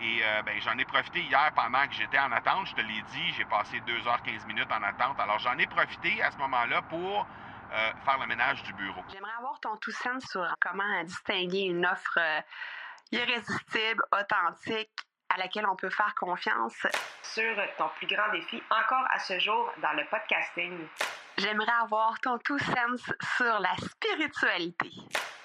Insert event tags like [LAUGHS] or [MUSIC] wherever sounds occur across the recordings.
Et euh, ben, j'en ai profité hier pendant que j'étais en attente. Je te l'ai dit, j'ai passé 2h15 minutes en attente. Alors j'en ai profité à ce moment-là pour euh, faire le ménage du bureau. J'aimerais avoir ton tout sens sur comment distinguer une offre euh, irrésistible, authentique, à laquelle on peut faire confiance. Sur ton plus grand défi encore à ce jour dans le podcasting. J'aimerais avoir ton tout sens sur la spiritualité.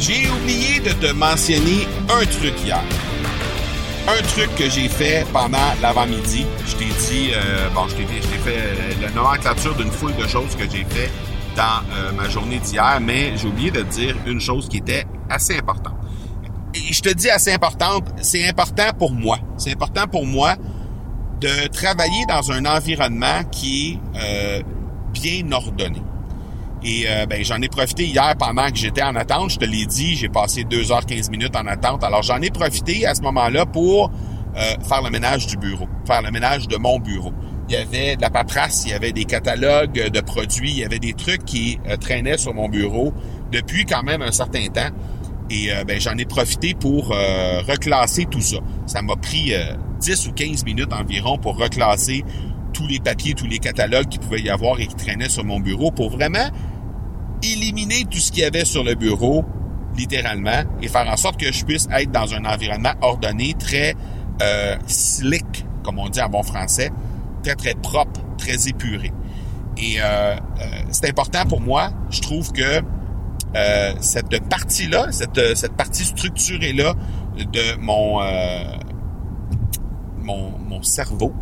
J'ai oublié de te mentionner un truc hier. Un truc que j'ai fait pendant l'avant-midi. Je t'ai dit, euh, bon, je t'ai fait euh, la nomenclature d'une foule de choses que j'ai fait dans euh, ma journée d'hier, mais j'ai oublié de te dire une chose qui était assez importante. Et je te dis assez importante, c'est important pour moi. C'est important pour moi de travailler dans un environnement qui est bien ordonné. Et euh, ben, j'en ai profité hier pendant que j'étais en attente. Je te l'ai dit, j'ai passé 2h15 minutes en attente. Alors j'en ai profité à ce moment-là pour euh, faire le ménage du bureau, faire le ménage de mon bureau. Il y avait de la paperasse, il y avait des catalogues de produits, il y avait des trucs qui euh, traînaient sur mon bureau depuis quand même un certain temps. Et ben, j'en ai profité pour reclasser tout ça. Ça m'a pris 10 ou 15 minutes environ pour reclasser tous les papiers, tous les catalogues qu'il pouvait y avoir et qui traînaient sur mon bureau pour vraiment éliminer tout ce qu'il y avait sur le bureau, littéralement, et faire en sorte que je puisse être dans un environnement ordonné, très euh, slick, comme on dit en bon français, très, très propre, très épuré. Et euh, euh, c'est important pour moi. Je trouve que cette partie-là, cette, cette partie structurée-là de mon, mon, mon, cerveau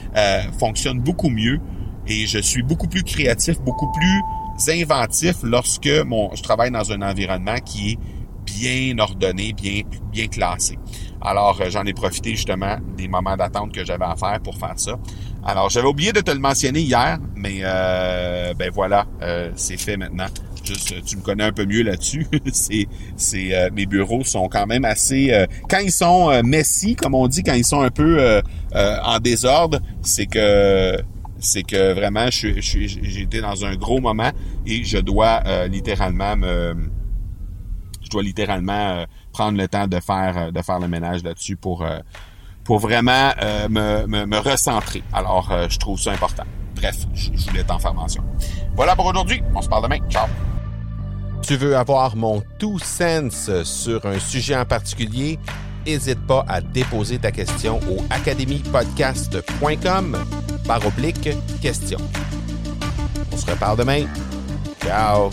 [LAUGHS] fonctionne beaucoup mieux et je suis beaucoup plus créatif, beaucoup plus inventif lorsque mon, je travaille dans un environnement qui est bien ordonné, bien, bien classé. Alors, euh, j'en ai profité justement des moments d'attente que j'avais à faire pour faire ça. Alors, j'avais oublié de te le mentionner hier, mais euh, ben voilà, euh, c'est fait maintenant. Juste, tu me connais un peu mieux là-dessus. [LAUGHS] c'est, c'est, mes bureaux sont quand même assez. quand ils sont messy, comme on dit, quand ils sont un peu en désordre, c'est que c'est que vraiment, j'ai été dans un gros moment et je dois euh, littéralement me, je dois littéralement euh, prendre le temps de faire euh, de faire le ménage là-dessus pour pour vraiment me, me, recentrer. Alors, je trouve ça important. Bref, je, je voulais t'en faire mention. Voilà pour aujourd'hui. On se parle demain. Ciao. Tu veux avoir mon tout sens sur un sujet en particulier? N'hésite pas à déposer ta question au academypodcast.com par oblique question. On se reparle demain. Ciao!